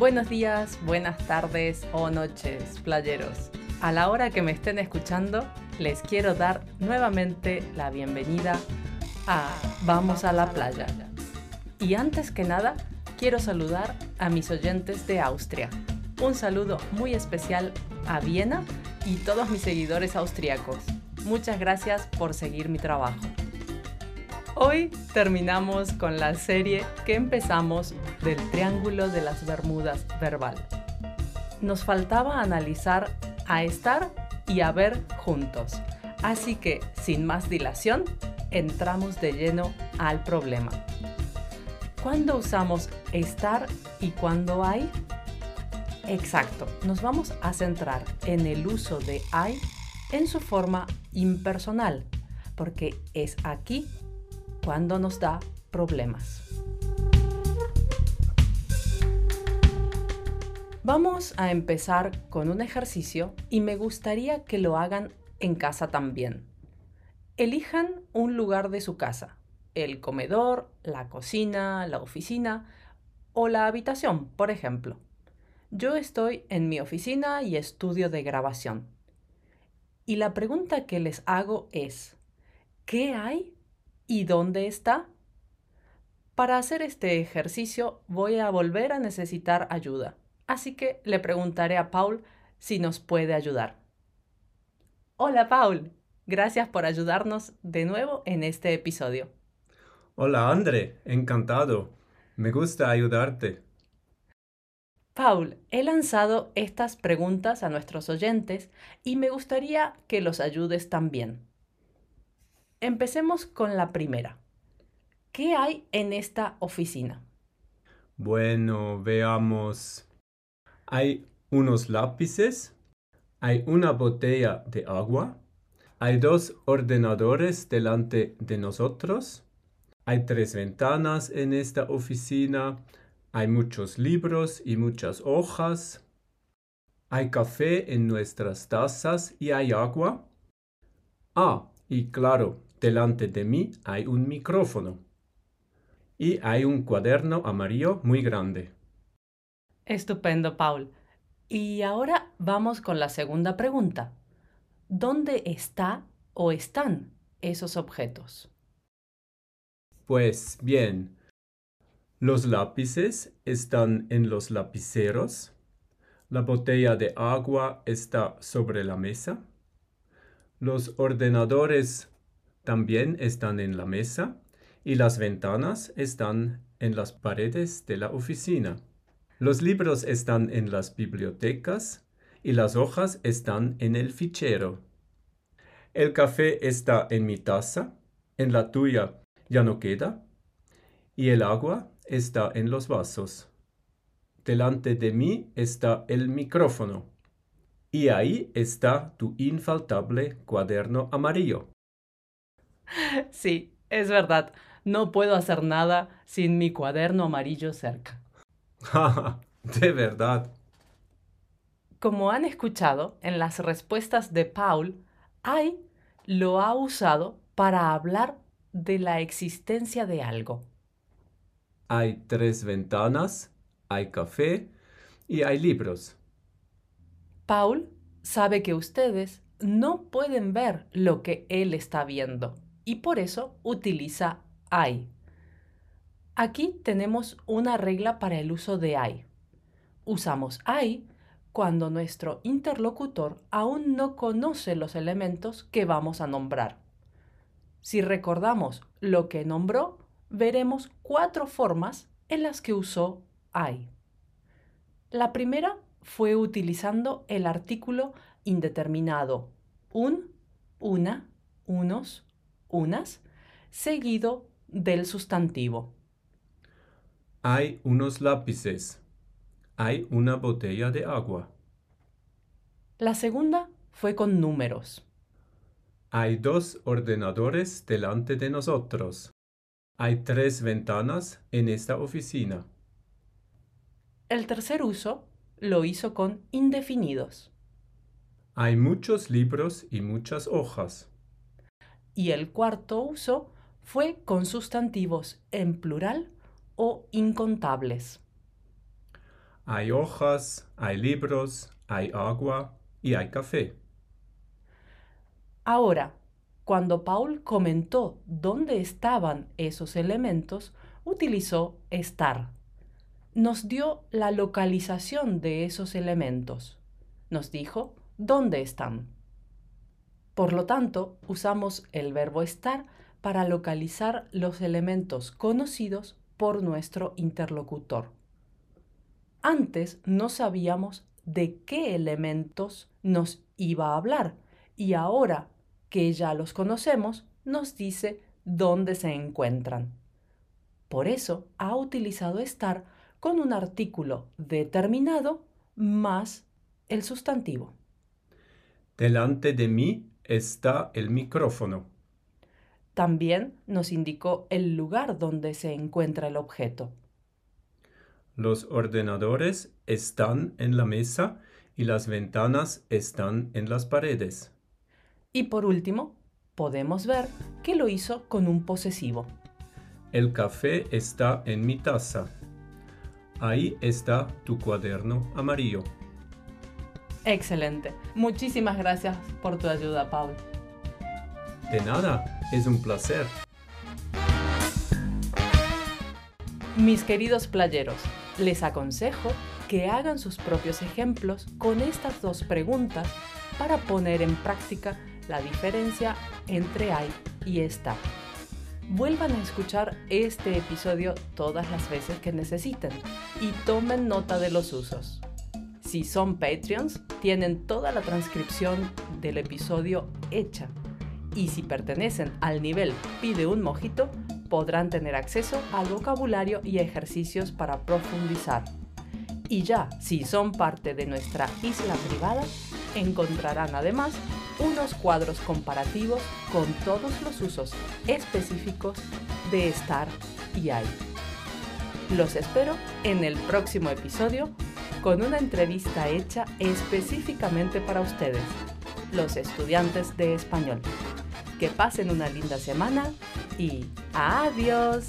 Buenos días, buenas tardes o noches, playeros. A la hora que me estén escuchando, les quiero dar nuevamente la bienvenida a Vamos a la playa. Y antes que nada, quiero saludar a mis oyentes de Austria. Un saludo muy especial a Viena y todos mis seguidores austriacos. Muchas gracias por seguir mi trabajo. Hoy terminamos con la serie que empezamos del Triángulo de las Bermudas verbal. Nos faltaba analizar a estar y a ver juntos. Así que, sin más dilación, entramos de lleno al problema. ¿Cuándo usamos estar y cuándo hay? Exacto, nos vamos a centrar en el uso de hay en su forma impersonal, porque es aquí cuando nos da problemas. Vamos a empezar con un ejercicio y me gustaría que lo hagan en casa también. Elijan un lugar de su casa, el comedor, la cocina, la oficina o la habitación, por ejemplo. Yo estoy en mi oficina y estudio de grabación. Y la pregunta que les hago es, ¿qué hay ¿Y dónde está? Para hacer este ejercicio voy a volver a necesitar ayuda, así que le preguntaré a Paul si nos puede ayudar. Hola Paul, gracias por ayudarnos de nuevo en este episodio. Hola André, encantado. Me gusta ayudarte. Paul, he lanzado estas preguntas a nuestros oyentes y me gustaría que los ayudes también. Empecemos con la primera. ¿Qué hay en esta oficina? Bueno, veamos. Hay unos lápices, hay una botella de agua, hay dos ordenadores delante de nosotros, hay tres ventanas en esta oficina, hay muchos libros y muchas hojas, hay café en nuestras tazas y hay agua. Ah, y claro, Delante de mí hay un micrófono. Y hay un cuaderno amarillo muy grande. Estupendo, Paul. Y ahora vamos con la segunda pregunta. ¿Dónde está o están esos objetos? Pues bien, los lápices están en los lapiceros. La botella de agua está sobre la mesa. Los ordenadores también están en la mesa y las ventanas están en las paredes de la oficina. Los libros están en las bibliotecas y las hojas están en el fichero. El café está en mi taza, en la tuya ya no queda, y el agua está en los vasos. Delante de mí está el micrófono, y ahí está tu infaltable cuaderno amarillo. Sí, es verdad. No puedo hacer nada sin mi cuaderno amarillo cerca. de verdad. Como han escuchado en las respuestas de Paul, hay lo ha usado para hablar de la existencia de algo. Hay tres ventanas, hay café y hay libros. Paul sabe que ustedes no pueden ver lo que él está viendo y por eso utiliza I. Aquí tenemos una regla para el uso de I. Usamos I cuando nuestro interlocutor aún no conoce los elementos que vamos a nombrar. Si recordamos lo que nombró, veremos cuatro formas en las que usó I. La primera fue utilizando el artículo indeterminado un, una, unos, unas, seguido del sustantivo. Hay unos lápices. Hay una botella de agua. La segunda fue con números. Hay dos ordenadores delante de nosotros. Hay tres ventanas en esta oficina. El tercer uso lo hizo con indefinidos. Hay muchos libros y muchas hojas y el cuarto uso fue con sustantivos en plural o incontables. Hay hojas, hay libros, hay agua y hay café. Ahora, cuando Paul comentó dónde estaban esos elementos, utilizó estar. Nos dio la localización de esos elementos. Nos dijo dónde están. Por lo tanto, usamos el verbo estar para localizar los elementos conocidos por nuestro interlocutor. Antes no sabíamos de qué elementos nos iba a hablar y ahora que ya los conocemos, nos dice dónde se encuentran. Por eso ha utilizado estar con un artículo determinado más el sustantivo. Delante de mí está el micrófono. También nos indicó el lugar donde se encuentra el objeto. Los ordenadores están en la mesa y las ventanas están en las paredes. Y por último, podemos ver que lo hizo con un posesivo. El café está en mi taza. Ahí está tu cuaderno amarillo. Excelente. Muchísimas gracias por tu ayuda, Paul. De nada, es un placer. Mis queridos playeros, les aconsejo que hagan sus propios ejemplos con estas dos preguntas para poner en práctica la diferencia entre hay y está. Vuelvan a escuchar este episodio todas las veces que necesiten y tomen nota de los usos. Si son Patreons, tienen toda la transcripción del episodio hecha. Y si pertenecen al nivel Pide un mojito, podrán tener acceso al vocabulario y ejercicios para profundizar. Y ya, si son parte de nuestra isla privada, encontrarán además unos cuadros comparativos con todos los usos específicos de estar y hay. Los espero en el próximo episodio con una entrevista hecha específicamente para ustedes, los estudiantes de español. Que pasen una linda semana y adiós.